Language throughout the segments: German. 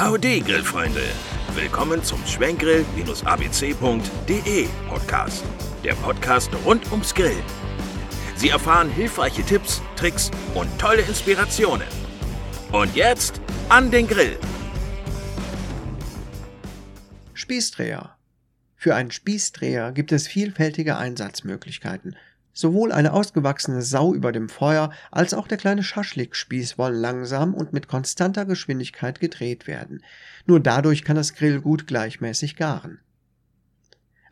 Howdy, Grillfreunde! Willkommen zum Schwenkgrill-abc.de Podcast. Der Podcast rund ums Grillen. Sie erfahren hilfreiche Tipps, Tricks und tolle Inspirationen. Und jetzt an den Grill! Spießdreher. Für einen Spießdreher gibt es vielfältige Einsatzmöglichkeiten – Sowohl eine ausgewachsene Sau über dem Feuer als auch der kleine Schaschlikspieß wollen langsam und mit konstanter Geschwindigkeit gedreht werden. Nur dadurch kann das Grill gut gleichmäßig garen.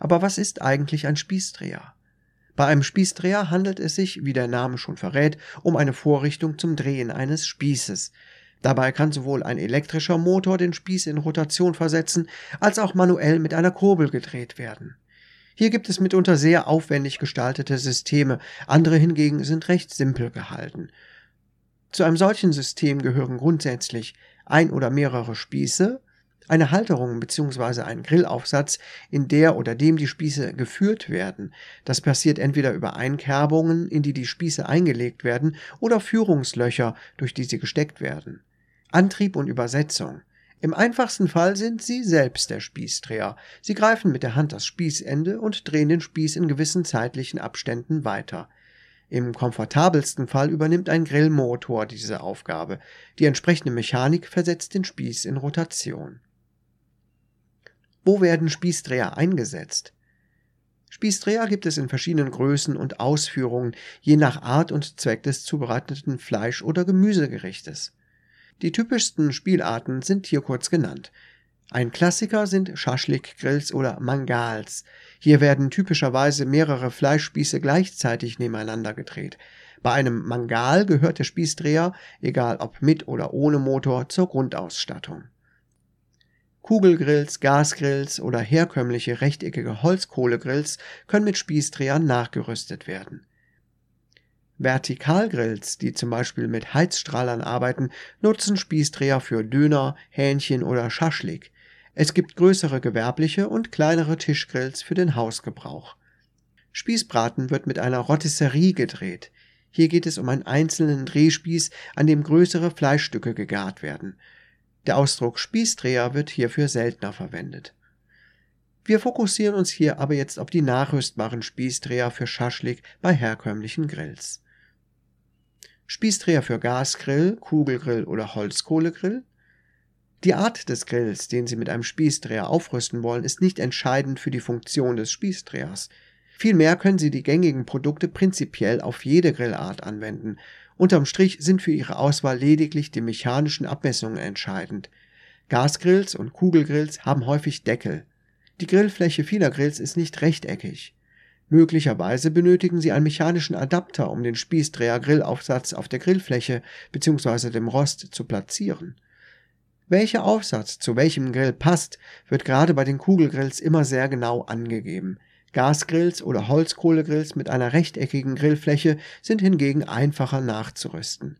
Aber was ist eigentlich ein Spießdreher? Bei einem Spießdreher handelt es sich, wie der Name schon verrät, um eine Vorrichtung zum Drehen eines Spießes. Dabei kann sowohl ein elektrischer Motor den Spieß in Rotation versetzen, als auch manuell mit einer Kurbel gedreht werden. Hier gibt es mitunter sehr aufwendig gestaltete Systeme, andere hingegen sind recht simpel gehalten. Zu einem solchen System gehören grundsätzlich ein oder mehrere Spieße, eine Halterung bzw. ein Grillaufsatz, in der oder dem die Spieße geführt werden. Das passiert entweder über Einkerbungen, in die die Spieße eingelegt werden, oder Führungslöcher, durch die sie gesteckt werden. Antrieb und Übersetzung. Im einfachsten Fall sind Sie selbst der Spießdreher. Sie greifen mit der Hand das Spießende und drehen den Spieß in gewissen zeitlichen Abständen weiter. Im komfortabelsten Fall übernimmt ein Grillmotor diese Aufgabe. Die entsprechende Mechanik versetzt den Spieß in Rotation. Wo werden Spießdreher eingesetzt? Spießdreher gibt es in verschiedenen Größen und Ausführungen, je nach Art und Zweck des zubereiteten Fleisch- oder Gemüsegerichtes. Die typischsten Spielarten sind hier kurz genannt. Ein Klassiker sind Schaschlik-Grills oder Mangals. Hier werden typischerweise mehrere Fleischspieße gleichzeitig nebeneinander gedreht. Bei einem Mangal gehört der Spießdreher, egal ob mit oder ohne Motor, zur Grundausstattung. Kugelgrills, Gasgrills oder herkömmliche rechteckige Holzkohlegrills können mit Spießdrehern nachgerüstet werden. Vertikalgrills, die zum Beispiel mit Heizstrahlern arbeiten, nutzen Spießdreher für Döner, Hähnchen oder Schaschlik. Es gibt größere gewerbliche und kleinere Tischgrills für den Hausgebrauch. Spießbraten wird mit einer Rotisserie gedreht. Hier geht es um einen einzelnen Drehspieß, an dem größere Fleischstücke gegart werden. Der Ausdruck Spießdreher wird hierfür seltener verwendet. Wir fokussieren uns hier aber jetzt auf die nachrüstbaren Spießdreher für Schaschlik bei herkömmlichen Grills. Spießdreher für Gasgrill, Kugelgrill oder Holzkohlegrill. Die Art des Grills, den Sie mit einem Spießdreher aufrüsten wollen, ist nicht entscheidend für die Funktion des Spießdrehers. Vielmehr können Sie die gängigen Produkte prinzipiell auf jede Grillart anwenden. Unterm Strich sind für Ihre Auswahl lediglich die mechanischen Abmessungen entscheidend. Gasgrills und Kugelgrills haben häufig Deckel. Die Grillfläche vieler Grills ist nicht rechteckig. Möglicherweise benötigen Sie einen mechanischen Adapter, um den Spießdreher-Grillaufsatz auf der Grillfläche bzw. dem Rost zu platzieren. Welcher Aufsatz zu welchem Grill passt, wird gerade bei den Kugelgrills immer sehr genau angegeben. Gasgrills oder Holzkohlegrills mit einer rechteckigen Grillfläche sind hingegen einfacher nachzurüsten.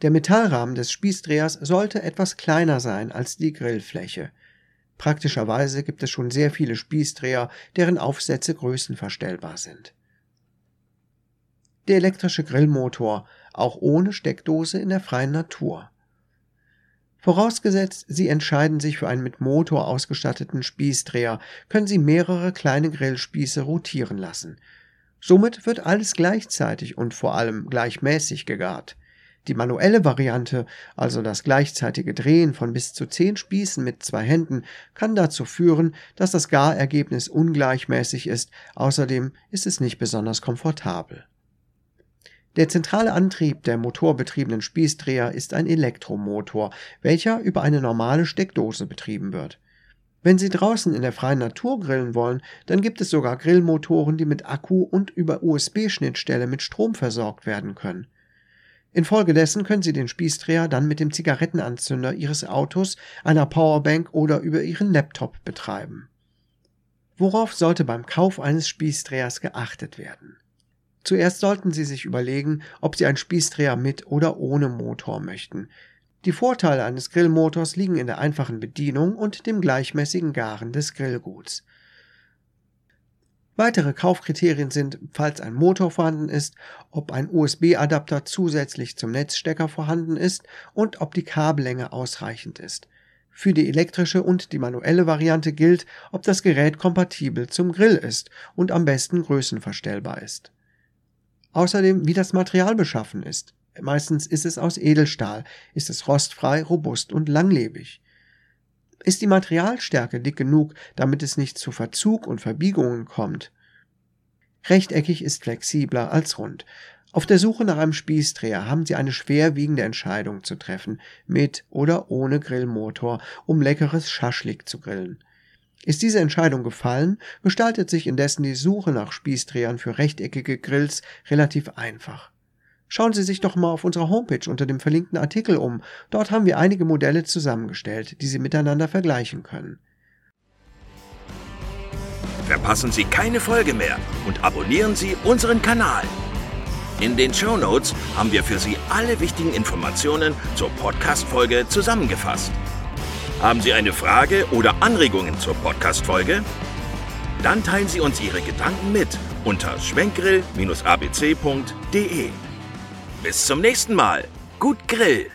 Der Metallrahmen des Spießdrehers sollte etwas kleiner sein als die Grillfläche. Praktischerweise gibt es schon sehr viele Spießdreher, deren Aufsätze größenverstellbar sind. Der elektrische Grillmotor, auch ohne Steckdose in der freien Natur. Vorausgesetzt, Sie entscheiden sich für einen mit Motor ausgestatteten Spießdreher, können Sie mehrere kleine Grillspieße rotieren lassen. Somit wird alles gleichzeitig und vor allem gleichmäßig gegart. Die manuelle Variante, also das gleichzeitige Drehen von bis zu zehn Spießen mit zwei Händen, kann dazu führen, dass das Garergebnis ungleichmäßig ist, außerdem ist es nicht besonders komfortabel. Der zentrale Antrieb der motorbetriebenen Spießdreher ist ein Elektromotor, welcher über eine normale Steckdose betrieben wird. Wenn Sie draußen in der freien Natur grillen wollen, dann gibt es sogar Grillmotoren, die mit Akku und über USB-Schnittstelle mit Strom versorgt werden können. Infolgedessen können Sie den Spießdreher dann mit dem Zigarettenanzünder Ihres Autos, einer Powerbank oder über Ihren Laptop betreiben. Worauf sollte beim Kauf eines Spießdrehers geachtet werden? Zuerst sollten Sie sich überlegen, ob Sie einen Spießdreher mit oder ohne Motor möchten. Die Vorteile eines Grillmotors liegen in der einfachen Bedienung und dem gleichmäßigen Garen des Grillguts. Weitere Kaufkriterien sind, falls ein Motor vorhanden ist, ob ein USB-Adapter zusätzlich zum Netzstecker vorhanden ist und ob die Kabellänge ausreichend ist. Für die elektrische und die manuelle Variante gilt, ob das Gerät kompatibel zum Grill ist und am besten größenverstellbar ist. Außerdem, wie das Material beschaffen ist. Meistens ist es aus Edelstahl, ist es rostfrei, robust und langlebig. Ist die Materialstärke dick genug, damit es nicht zu Verzug und Verbiegungen kommt? Rechteckig ist flexibler als rund. Auf der Suche nach einem Spießdreher haben Sie eine schwerwiegende Entscheidung zu treffen, mit oder ohne Grillmotor, um leckeres Schaschlik zu grillen. Ist diese Entscheidung gefallen, gestaltet sich indessen die Suche nach Spießdrehern für rechteckige Grills relativ einfach. Schauen Sie sich doch mal auf unserer Homepage unter dem verlinkten Artikel um. Dort haben wir einige Modelle zusammengestellt, die Sie miteinander vergleichen können. Verpassen Sie keine Folge mehr und abonnieren Sie unseren Kanal. In den Show Notes haben wir für Sie alle wichtigen Informationen zur Podcast-Folge zusammengefasst. Haben Sie eine Frage oder Anregungen zur Podcast-Folge? Dann teilen Sie uns Ihre Gedanken mit unter schwenkgrill-abc.de. Bis zum nächsten Mal. Gut Grill!